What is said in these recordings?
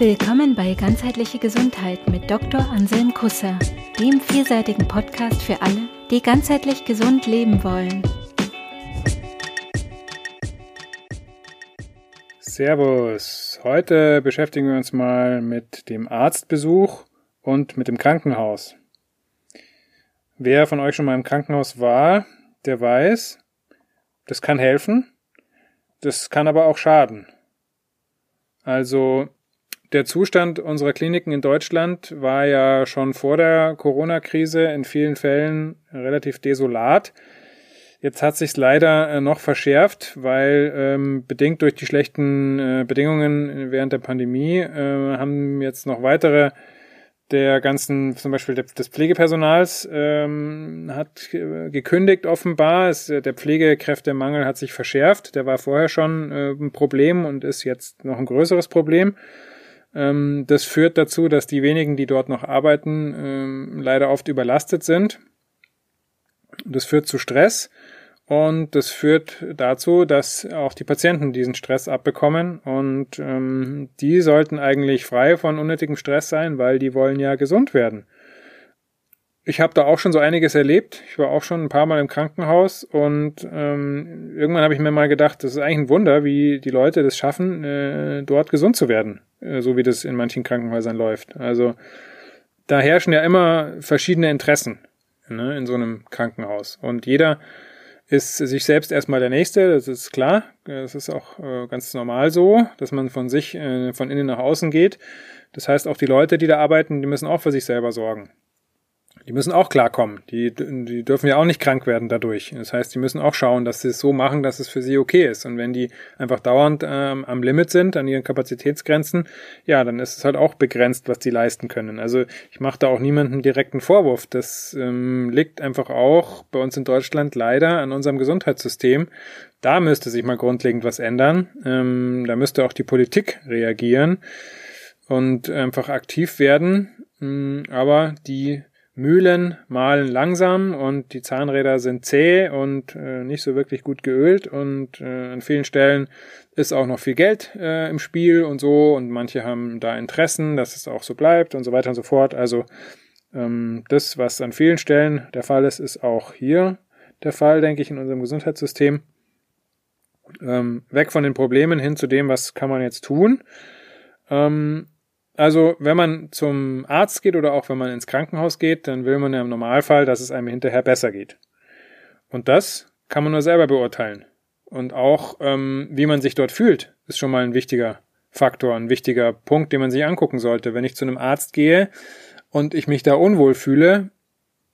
Willkommen bei Ganzheitliche Gesundheit mit Dr. Anselm Kusser, dem vielseitigen Podcast für alle, die ganzheitlich gesund leben wollen. Servus. Heute beschäftigen wir uns mal mit dem Arztbesuch und mit dem Krankenhaus. Wer von euch schon mal im Krankenhaus war, der weiß, das kann helfen, das kann aber auch schaden. Also der Zustand unserer Kliniken in Deutschland war ja schon vor der Corona-Krise in vielen Fällen relativ desolat. Jetzt hat sich leider äh, noch verschärft, weil ähm, bedingt durch die schlechten äh, Bedingungen während der Pandemie äh, haben jetzt noch weitere der ganzen, zum Beispiel des Pflegepersonals ähm, hat gekündigt offenbar. Es, der Pflegekräftemangel hat sich verschärft. Der war vorher schon äh, ein Problem und ist jetzt noch ein größeres Problem. Ähm, das führt dazu, dass die wenigen, die dort noch arbeiten, ähm, leider oft überlastet sind. Das führt zu Stress und das führt dazu, dass auch die Patienten diesen Stress abbekommen und ähm, die sollten eigentlich frei von unnötigem Stress sein, weil die wollen ja gesund werden. Ich habe da auch schon so einiges erlebt. Ich war auch schon ein paar Mal im Krankenhaus und ähm, irgendwann habe ich mir mal gedacht, das ist eigentlich ein Wunder, wie die Leute das schaffen, äh, dort gesund zu werden, so wie das in manchen Krankenhäusern läuft. Also da herrschen ja immer verschiedene Interessen ne, in so einem Krankenhaus und jeder ist sich selbst erstmal der Nächste, das ist klar. Das ist auch äh, ganz normal so, dass man von sich, äh, von innen nach außen geht. Das heißt, auch die Leute, die da arbeiten, die müssen auch für sich selber sorgen die müssen auch klarkommen. Die, die dürfen ja auch nicht krank werden dadurch. Das heißt, die müssen auch schauen, dass sie es so machen, dass es für sie okay ist. Und wenn die einfach dauernd ähm, am Limit sind, an ihren Kapazitätsgrenzen, ja, dann ist es halt auch begrenzt, was die leisten können. Also ich mache da auch niemanden direkten Vorwurf. Das ähm, liegt einfach auch bei uns in Deutschland leider an unserem Gesundheitssystem. Da müsste sich mal grundlegend was ändern. Ähm, da müsste auch die Politik reagieren und einfach aktiv werden. Mm, aber die Mühlen mahlen langsam und die Zahnräder sind zäh und äh, nicht so wirklich gut geölt und äh, an vielen Stellen ist auch noch viel Geld äh, im Spiel und so und manche haben da Interessen, dass es auch so bleibt und so weiter und so fort. Also ähm, das, was an vielen Stellen der Fall ist, ist auch hier der Fall, denke ich, in unserem Gesundheitssystem. Ähm, weg von den Problemen hin zu dem, was kann man jetzt tun. Ähm, also, wenn man zum Arzt geht oder auch wenn man ins Krankenhaus geht, dann will man ja im Normalfall, dass es einem hinterher besser geht. Und das kann man nur selber beurteilen. Und auch, ähm, wie man sich dort fühlt, ist schon mal ein wichtiger Faktor, ein wichtiger Punkt, den man sich angucken sollte. Wenn ich zu einem Arzt gehe und ich mich da unwohl fühle,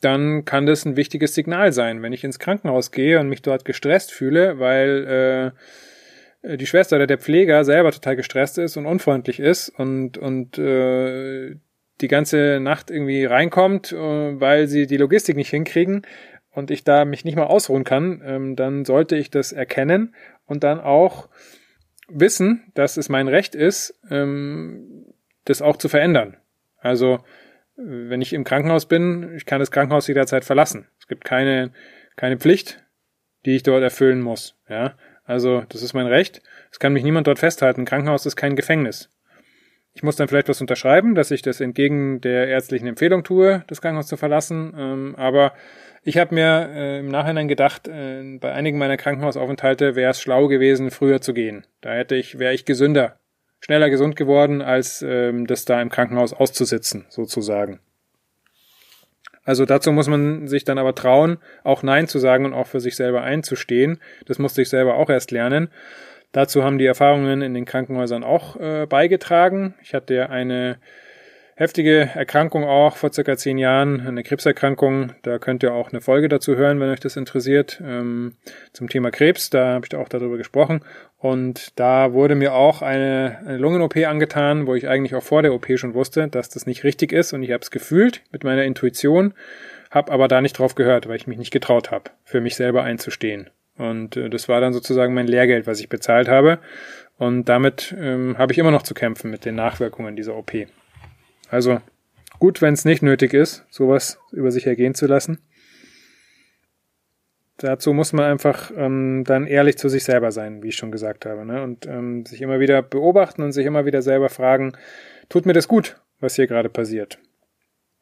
dann kann das ein wichtiges Signal sein. Wenn ich ins Krankenhaus gehe und mich dort gestresst fühle, weil äh, die Schwester oder der Pfleger selber total gestresst ist und unfreundlich ist und, und äh, die ganze Nacht irgendwie reinkommt, äh, weil sie die Logistik nicht hinkriegen und ich da mich nicht mal ausruhen kann, ähm, dann sollte ich das erkennen und dann auch wissen, dass es mein Recht ist, ähm, das auch zu verändern. Also wenn ich im Krankenhaus bin, ich kann das Krankenhaus jederzeit verlassen. Es gibt keine, keine Pflicht, die ich dort erfüllen muss. Ja, also, das ist mein Recht. Es kann mich niemand dort festhalten. Ein Krankenhaus ist kein Gefängnis. Ich muss dann vielleicht was unterschreiben, dass ich das entgegen der ärztlichen Empfehlung tue, das Krankenhaus zu verlassen. Ähm, aber ich habe mir äh, im Nachhinein gedacht, äh, bei einigen meiner Krankenhausaufenthalte wäre es schlau gewesen, früher zu gehen. Da hätte ich, wäre ich gesünder, schneller gesund geworden, als ähm, das da im Krankenhaus auszusitzen, sozusagen. Also dazu muss man sich dann aber trauen, auch Nein zu sagen und auch für sich selber einzustehen. Das musste ich selber auch erst lernen. Dazu haben die Erfahrungen in den Krankenhäusern auch äh, beigetragen. Ich hatte eine heftige Erkrankung auch vor circa zehn Jahren, eine Krebserkrankung. Da könnt ihr auch eine Folge dazu hören, wenn euch das interessiert, ähm, zum Thema Krebs. Da habe ich auch darüber gesprochen. Und da wurde mir auch eine, Lungen-OP angetan, wo ich eigentlich auch vor der OP schon wusste, dass das nicht richtig ist. Und ich habe es gefühlt mit meiner Intuition, habe aber da nicht drauf gehört, weil ich mich nicht getraut habe, für mich selber einzustehen. Und äh, das war dann sozusagen mein Lehrgeld, was ich bezahlt habe. Und damit ähm, habe ich immer noch zu kämpfen mit den Nachwirkungen dieser OP. Also gut, wenn es nicht nötig ist, sowas über sich ergehen zu lassen. dazu muss man einfach ähm, dann ehrlich zu sich selber sein, wie ich schon gesagt habe. Ne? Und ähm, sich immer wieder beobachten und sich immer wieder selber fragen, tut mir das gut, was hier gerade passiert?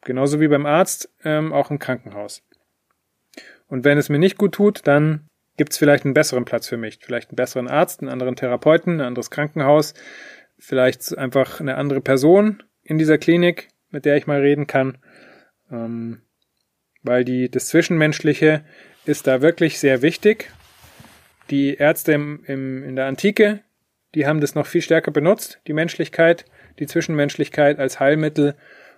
Genauso wie beim Arzt, ähm, auch im Krankenhaus. Und wenn es mir nicht gut tut, dann gibt es vielleicht einen besseren Platz für mich. Vielleicht einen besseren Arzt, einen anderen Therapeuten, ein anderes Krankenhaus, vielleicht einfach eine andere Person in dieser Klinik, mit der ich mal reden kann. Ähm, weil die, das Zwischenmenschliche ist da wirklich sehr wichtig. Die Ärzte im, im, in der Antike, die haben das noch viel stärker benutzt, die Menschlichkeit, die Zwischenmenschlichkeit als Heilmittel.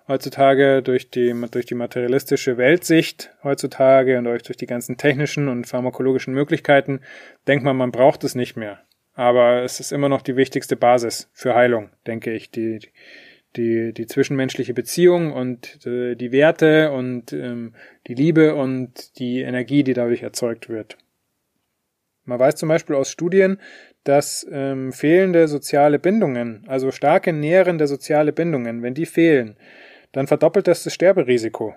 Heutzutage durch die, durch die materialistische Weltsicht heutzutage und durch, die ganzen technischen und pharmakologischen Möglichkeiten denkt man, man braucht es nicht mehr. Aber es ist immer noch die wichtigste Basis für Heilung, denke ich. Die, die, die zwischenmenschliche Beziehung und äh, die Werte und ähm, die Liebe und die Energie, die dadurch erzeugt wird. Man weiß zum Beispiel aus Studien, dass ähm, fehlende soziale Bindungen, also starke nährende soziale Bindungen, wenn die fehlen, dann verdoppelt das das Sterberisiko.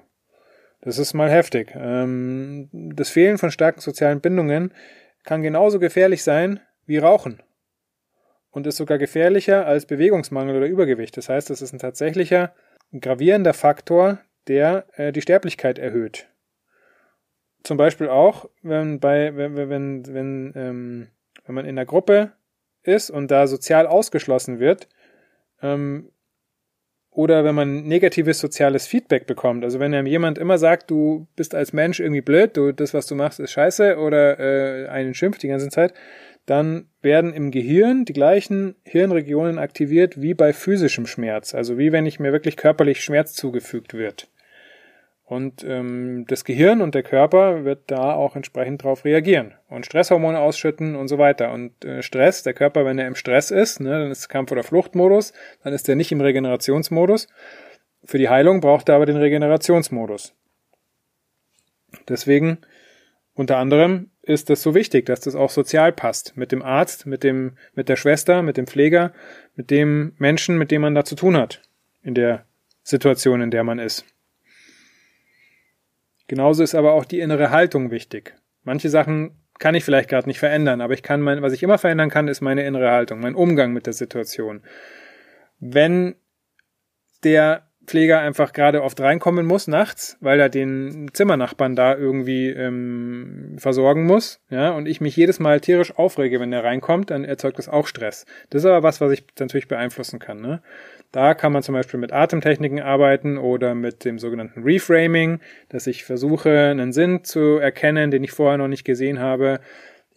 Das ist mal heftig. Ähm, das Fehlen von starken sozialen Bindungen kann genauso gefährlich sein wie Rauchen und ist sogar gefährlicher als Bewegungsmangel oder Übergewicht. Das heißt, es ist ein tatsächlicher gravierender Faktor, der äh, die Sterblichkeit erhöht. Zum Beispiel auch, wenn bei wenn wenn wenn ähm, wenn man in der Gruppe ist und da sozial ausgeschlossen wird, ähm, oder wenn man negatives soziales Feedback bekommt. Also wenn einem jemand immer sagt, du bist als Mensch irgendwie blöd, du das was du machst ist scheiße oder äh, einen schimpft die ganze Zeit, dann werden im Gehirn die gleichen Hirnregionen aktiviert wie bei physischem Schmerz, also wie wenn ich mir wirklich körperlich Schmerz zugefügt wird. Und ähm, das Gehirn und der Körper wird da auch entsprechend drauf reagieren und Stresshormone ausschütten und so weiter. Und äh, Stress, der Körper, wenn er im Stress ist, ne, dann ist Kampf- oder Fluchtmodus, dann ist er nicht im Regenerationsmodus. Für die Heilung braucht er aber den Regenerationsmodus. Deswegen unter anderem ist es so wichtig, dass das auch sozial passt. Mit dem Arzt, mit dem, mit der Schwester, mit dem Pfleger, mit dem Menschen, mit dem man da zu tun hat. In der Situation, in der man ist. Genauso ist aber auch die innere Haltung wichtig. Manche Sachen kann ich vielleicht gerade nicht verändern, aber ich kann mein, was ich immer verändern kann, ist meine innere Haltung, mein Umgang mit der Situation. Wenn der Pfleger einfach gerade oft reinkommen muss nachts, weil er den Zimmernachbarn da irgendwie ähm, versorgen muss, ja, und ich mich jedes Mal tierisch aufrege, wenn er reinkommt, dann erzeugt das auch Stress. Das ist aber was, was ich natürlich beeinflussen kann. Ne? Da kann man zum Beispiel mit Atemtechniken arbeiten oder mit dem sogenannten Reframing, dass ich versuche, einen Sinn zu erkennen, den ich vorher noch nicht gesehen habe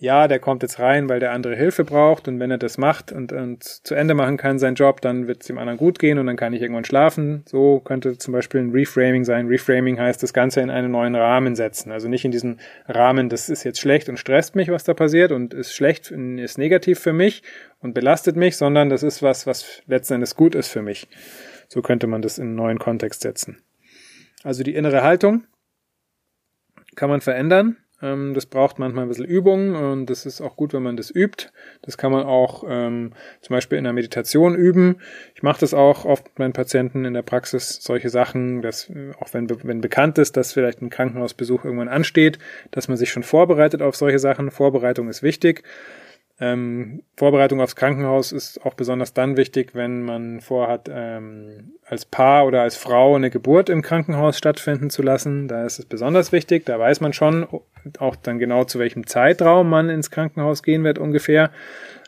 ja, der kommt jetzt rein, weil der andere Hilfe braucht und wenn er das macht und, und zu Ende machen kann, seinen Job, dann wird es dem anderen gut gehen und dann kann ich irgendwann schlafen. So könnte zum Beispiel ein Reframing sein. Reframing heißt, das Ganze in einen neuen Rahmen setzen. Also nicht in diesen Rahmen, das ist jetzt schlecht und stresst mich, was da passiert und ist schlecht, ist negativ für mich und belastet mich, sondern das ist was, was letzten Endes gut ist für mich. So könnte man das in einen neuen Kontext setzen. Also die innere Haltung kann man verändern ähm, das braucht manchmal ein bisschen Übung und das ist auch gut, wenn man das übt. Das kann man auch ähm, zum Beispiel in der Meditation üben. Ich mache das auch oft mit meinen Patienten in der Praxis, solche Sachen, dass auch wenn, wenn bekannt ist, dass vielleicht ein Krankenhausbesuch irgendwann ansteht, dass man sich schon vorbereitet auf solche Sachen. Vorbereitung ist wichtig. Ähm, Vorbereitung aufs Krankenhaus ist auch besonders dann wichtig, wenn man vorhat, ähm, als Paar oder als Frau eine Geburt im Krankenhaus stattfinden zu lassen. Da ist es besonders wichtig. Da weiß man schon auch dann genau, zu welchem Zeitraum man ins Krankenhaus gehen wird ungefähr,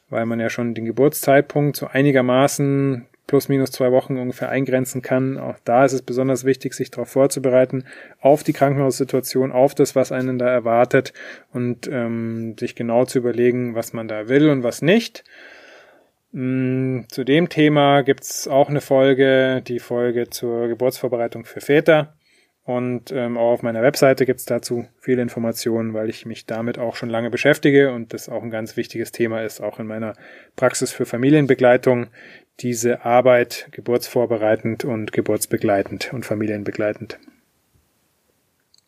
weil man ja schon den Geburtszeitpunkt so einigermaßen plus minus zwei Wochen ungefähr eingrenzen kann. Auch da ist es besonders wichtig, sich darauf vorzubereiten, auf die Krankenhaussituation, auf das, was einen da erwartet und ähm, sich genau zu überlegen, was man da will und was nicht. Mm, zu dem Thema gibt's auch eine Folge, die Folge zur Geburtsvorbereitung für Väter. Und ähm, auch auf meiner Webseite gibt's dazu viele Informationen, weil ich mich damit auch schon lange beschäftige und das auch ein ganz wichtiges Thema ist, auch in meiner Praxis für Familienbegleitung, diese Arbeit geburtsvorbereitend und geburtsbegleitend und familienbegleitend.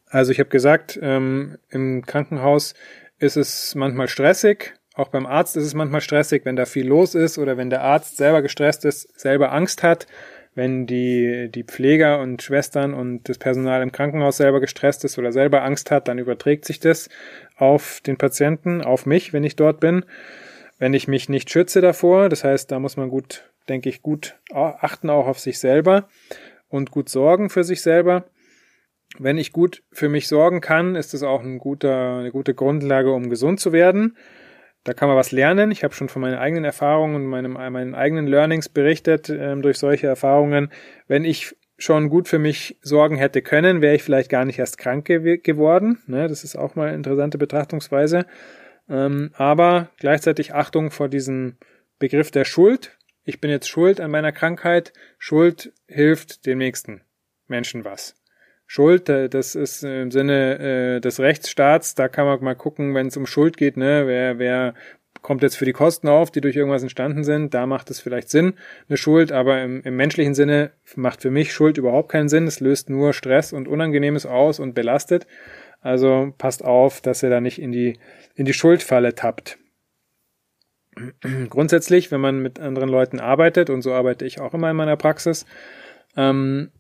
Also ich habe gesagt, ähm, im Krankenhaus ist es manchmal stressig, auch beim Arzt ist es manchmal stressig, wenn da viel los ist oder wenn der Arzt selber gestresst ist, selber Angst hat, wenn die, die Pfleger und Schwestern und das Personal im Krankenhaus selber gestresst ist oder selber Angst hat, dann überträgt sich das auf den Patienten, auf mich, wenn ich dort bin. Wenn ich mich nicht schütze davor, das heißt, da muss man gut, denke ich, gut achten auch auf sich selber und gut sorgen für sich selber. Wenn ich gut für mich sorgen kann, ist das auch ein guter, eine gute Grundlage, um gesund zu werden. Da kann man was lernen. Ich habe schon von meinen eigenen Erfahrungen und meinem, meinen eigenen Learnings berichtet ähm, durch solche Erfahrungen. Wenn ich schon gut für mich sorgen hätte können, wäre ich vielleicht gar nicht erst krank ge geworden. Ne, das ist auch mal eine interessante Betrachtungsweise. Ähm, aber gleichzeitig Achtung vor diesem Begriff der Schuld. Ich bin jetzt schuld an meiner Krankheit. Schuld hilft dem nächsten Menschen was. Schuld, das ist im Sinne äh, des Rechtsstaats, da kann man mal gucken, wenn es um Schuld geht, ne, wer, wer kommt jetzt für die Kosten auf, die durch irgendwas entstanden sind, da macht es vielleicht Sinn, eine Schuld, aber im, im menschlichen Sinne macht für mich Schuld überhaupt keinen Sinn, es löst nur Stress und Unangenehmes aus und belastet. Also passt auf, dass ihr da nicht in die, in die Schuldfalle tappt. Grundsätzlich, wenn man mit anderen Leuten arbeitet, und so arbeite ich auch immer in meiner Praxis, ähm,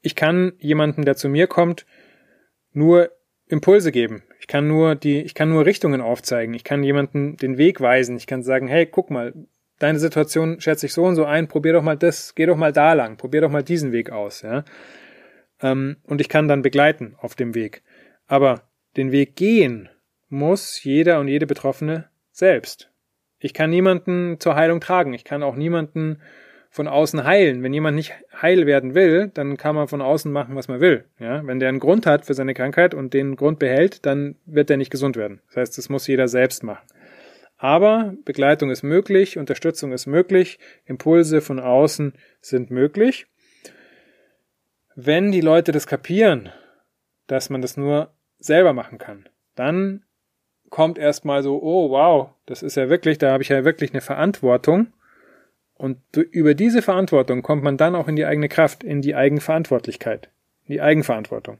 ich kann jemanden, der zu mir kommt, nur Impulse geben. Ich kann nur die, ich kann nur Richtungen aufzeigen. Ich kann jemanden den Weg weisen. Ich kann sagen, hey, guck mal, deine Situation schätze ich so und so ein. Probier doch mal das, geh doch mal da lang. Probier doch mal diesen Weg aus, ja. Ähm, und ich kann dann begleiten auf dem Weg. Aber den Weg gehen muss jeder und jede Betroffene selbst. Ich kann niemanden zur Heilung tragen. Ich kann auch niemanden von außen heilen. Wenn jemand nicht heil werden will, dann kann man von außen machen, was man will. Ja, wenn der einen Grund hat für seine Krankheit und den Grund behält, dann wird er nicht gesund werden. Das heißt, das muss jeder selbst machen. Aber Begleitung ist möglich, Unterstützung ist möglich, Impulse von außen sind möglich. Wenn die Leute das kapieren, dass man das nur selber machen kann, dann kommt erstmal so, oh wow, das ist ja wirklich, da habe ich ja wirklich eine Verantwortung und über diese Verantwortung kommt man dann auch in die eigene Kraft, in die Eigenverantwortlichkeit, in die Eigenverantwortung.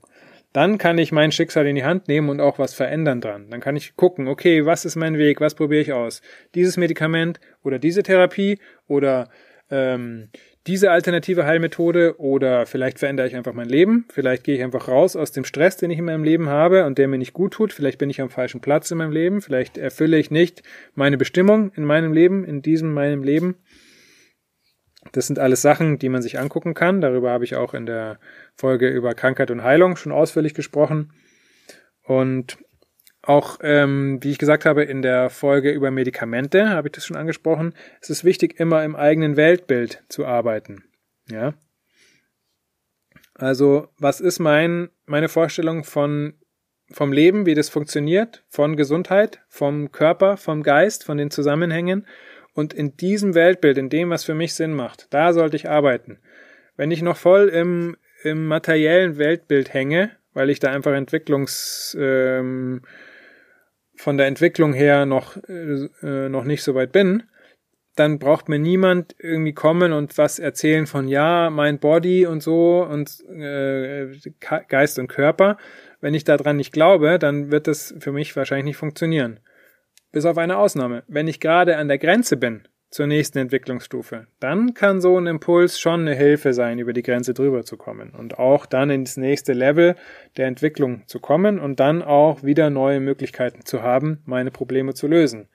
Dann kann ich mein Schicksal in die Hand nehmen und auch was verändern dran. Dann kann ich gucken, okay, was ist mein Weg, was probiere ich aus? Dieses Medikament oder diese Therapie oder ähm, diese alternative Heilmethode oder vielleicht verändere ich einfach mein Leben, vielleicht gehe ich einfach raus aus dem Stress, den ich in meinem Leben habe und der mir nicht gut tut, vielleicht bin ich am falschen Platz in meinem Leben, vielleicht erfülle ich nicht meine Bestimmung in meinem Leben, in diesem meinem Leben das sind alles Sachen, die man sich angucken kann. Darüber habe ich auch in der Folge über Krankheit und Heilung schon ausführlich gesprochen. Und auch, ähm, wie ich gesagt habe, in der Folge über Medikamente habe ich das schon angesprochen. Es ist wichtig, immer im eigenen Weltbild zu arbeiten. Ja. Also, was ist mein, meine Vorstellung von, vom Leben, wie das funktioniert, von Gesundheit, vom Körper, vom Geist, von den Zusammenhängen und in diesem Weltbild, in dem, was für mich Sinn macht, da sollte ich arbeiten. Wenn ich noch voll im, im materiellen Weltbild hänge, weil ich da einfach Entwicklungs, ähm, von der Entwicklung her noch, äh, noch nicht so weit bin, dann braucht mir niemand irgendwie kommen und was erzählen von ja, mein Body und so und äh, Geist und Körper. Wenn ich daran nicht glaube, dann wird das für mich wahrscheinlich nicht funktionieren. Bis auf eine Ausnahme. Wenn ich gerade an der Grenze bin zur nächsten Entwicklungsstufe, dann kann so ein Impuls schon eine Hilfe sein, über die Grenze drüber zu kommen und auch dann ins nächste Level der Entwicklung zu kommen und dann auch wieder neue Möglichkeiten zu haben, meine Probleme zu lösen.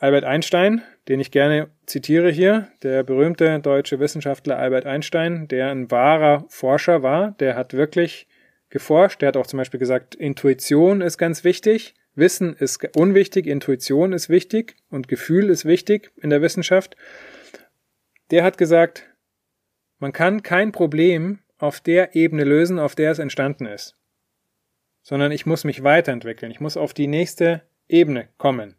Albert Einstein, den ich gerne zitiere hier, der berühmte deutsche Wissenschaftler Albert Einstein, der ein wahrer Forscher war, der hat wirklich geforscht, der hat auch zum Beispiel gesagt, Intuition ist ganz wichtig, Wissen ist unwichtig, Intuition ist wichtig und Gefühl ist wichtig in der Wissenschaft. Der hat gesagt, man kann kein Problem auf der Ebene lösen, auf der es entstanden ist, sondern ich muss mich weiterentwickeln, ich muss auf die nächste Ebene kommen.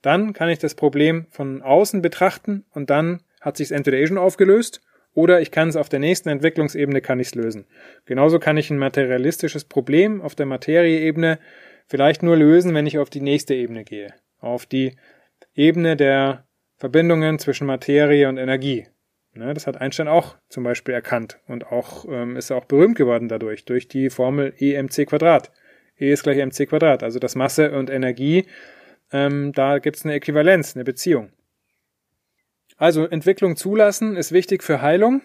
Dann kann ich das Problem von außen betrachten und dann hat sich es entweder eh schon aufgelöst oder ich kann es auf der nächsten Entwicklungsebene kann ich es lösen. Genauso kann ich ein materialistisches Problem auf der Materieebene vielleicht nur lösen, wenn ich auf die nächste Ebene gehe. Auf die Ebene der Verbindungen zwischen Materie und Energie. Ne, das hat Einstein auch zum Beispiel erkannt und auch ähm, ist auch berühmt geworden dadurch, durch die Formel EMC Quadrat. E ist gleich mc Quadrat, also das Masse und Energie, ähm, da gibt es eine Äquivalenz, eine Beziehung. Also Entwicklung zulassen ist wichtig für Heilung.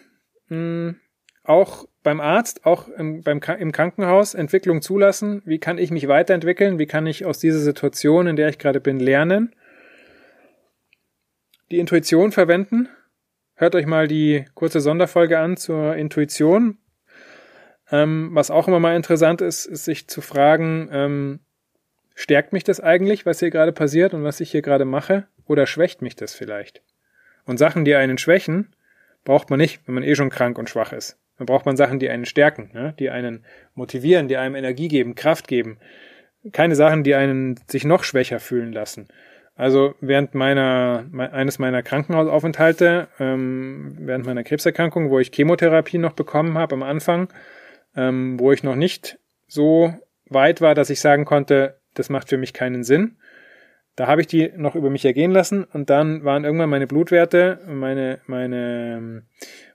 Hm, auch beim Arzt, auch im, beim, im Krankenhaus Entwicklung zulassen. Wie kann ich mich weiterentwickeln? Wie kann ich aus dieser Situation, in der ich gerade bin, lernen? Die Intuition verwenden. Hört euch mal die kurze Sonderfolge an zur Intuition. Ähm, was auch immer mal interessant ist, ist sich zu fragen, ähm, stärkt mich das eigentlich, was hier gerade passiert und was ich hier gerade mache? Oder schwächt mich das vielleicht? Und Sachen, die einen schwächen, braucht man nicht, wenn man eh schon krank und schwach ist. Dann braucht man Sachen, die einen stärken, ne? die einen motivieren, die einem Energie geben, Kraft geben. Keine Sachen, die einen sich noch schwächer fühlen lassen. Also während meiner eines meiner Krankenhausaufenthalte, ähm, während meiner Krebserkrankung, wo ich Chemotherapie noch bekommen habe am Anfang, ähm, wo ich noch nicht so weit war, dass ich sagen konnte, das macht für mich keinen Sinn. Da habe ich die noch über mich ergehen lassen und dann waren irgendwann meine Blutwerte, meine meine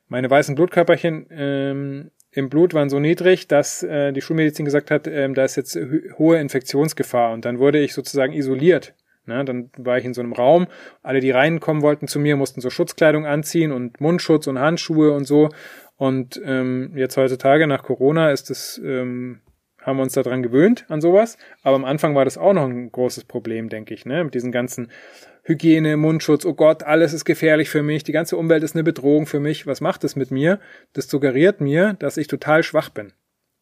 meine weißen Blutkörperchen ähm, im Blut waren so niedrig, dass äh, die Schulmedizin gesagt hat, ähm, da ist jetzt hohe Infektionsgefahr. Und dann wurde ich sozusagen isoliert. Ne? Dann war ich in so einem Raum. Alle, die reinkommen wollten zu mir, mussten so Schutzkleidung anziehen und Mundschutz und Handschuhe und so. Und ähm, jetzt heutzutage nach Corona ist es ähm, haben wir uns daran gewöhnt, an sowas. Aber am Anfang war das auch noch ein großes Problem, denke ich, ne? Mit diesen ganzen Hygiene, Mundschutz, oh Gott, alles ist gefährlich für mich, die ganze Umwelt ist eine Bedrohung für mich. Was macht das mit mir? Das suggeriert mir, dass ich total schwach bin.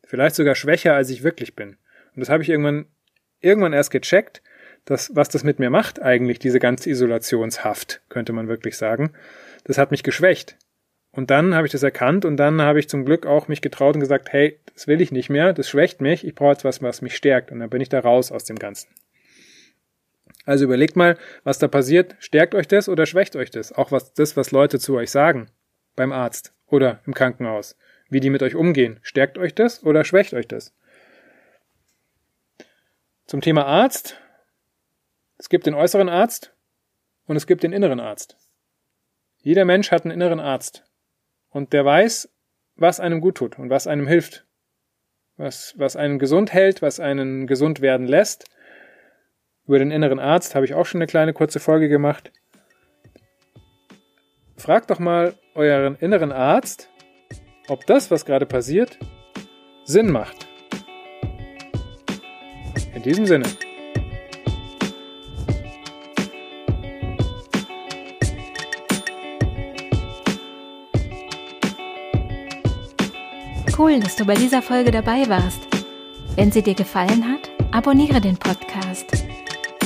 Vielleicht sogar schwächer, als ich wirklich bin. Und das habe ich irgendwann, irgendwann erst gecheckt, dass, was das mit mir macht eigentlich, diese ganze Isolationshaft, könnte man wirklich sagen. Das hat mich geschwächt. Und dann habe ich das erkannt und dann habe ich zum Glück auch mich getraut und gesagt, hey, das will ich nicht mehr, das schwächt mich, ich brauche jetzt was, was mich stärkt. Und dann bin ich da raus aus dem Ganzen. Also überlegt mal, was da passiert. Stärkt euch das oder schwächt euch das? Auch was das, was Leute zu euch sagen beim Arzt oder im Krankenhaus. Wie die mit euch umgehen. Stärkt euch das oder schwächt euch das? Zum Thema Arzt. Es gibt den äußeren Arzt und es gibt den inneren Arzt. Jeder Mensch hat einen inneren Arzt. Und der weiß, was einem gut tut und was einem hilft. Was, was einen gesund hält, was einen gesund werden lässt über den inneren Arzt habe ich auch schon eine kleine kurze Folge gemacht. Fragt doch mal euren inneren Arzt, ob das, was gerade passiert, Sinn macht. In diesem Sinne. Cool, dass du bei dieser Folge dabei warst. Wenn sie dir gefallen hat, abonniere den Podcast.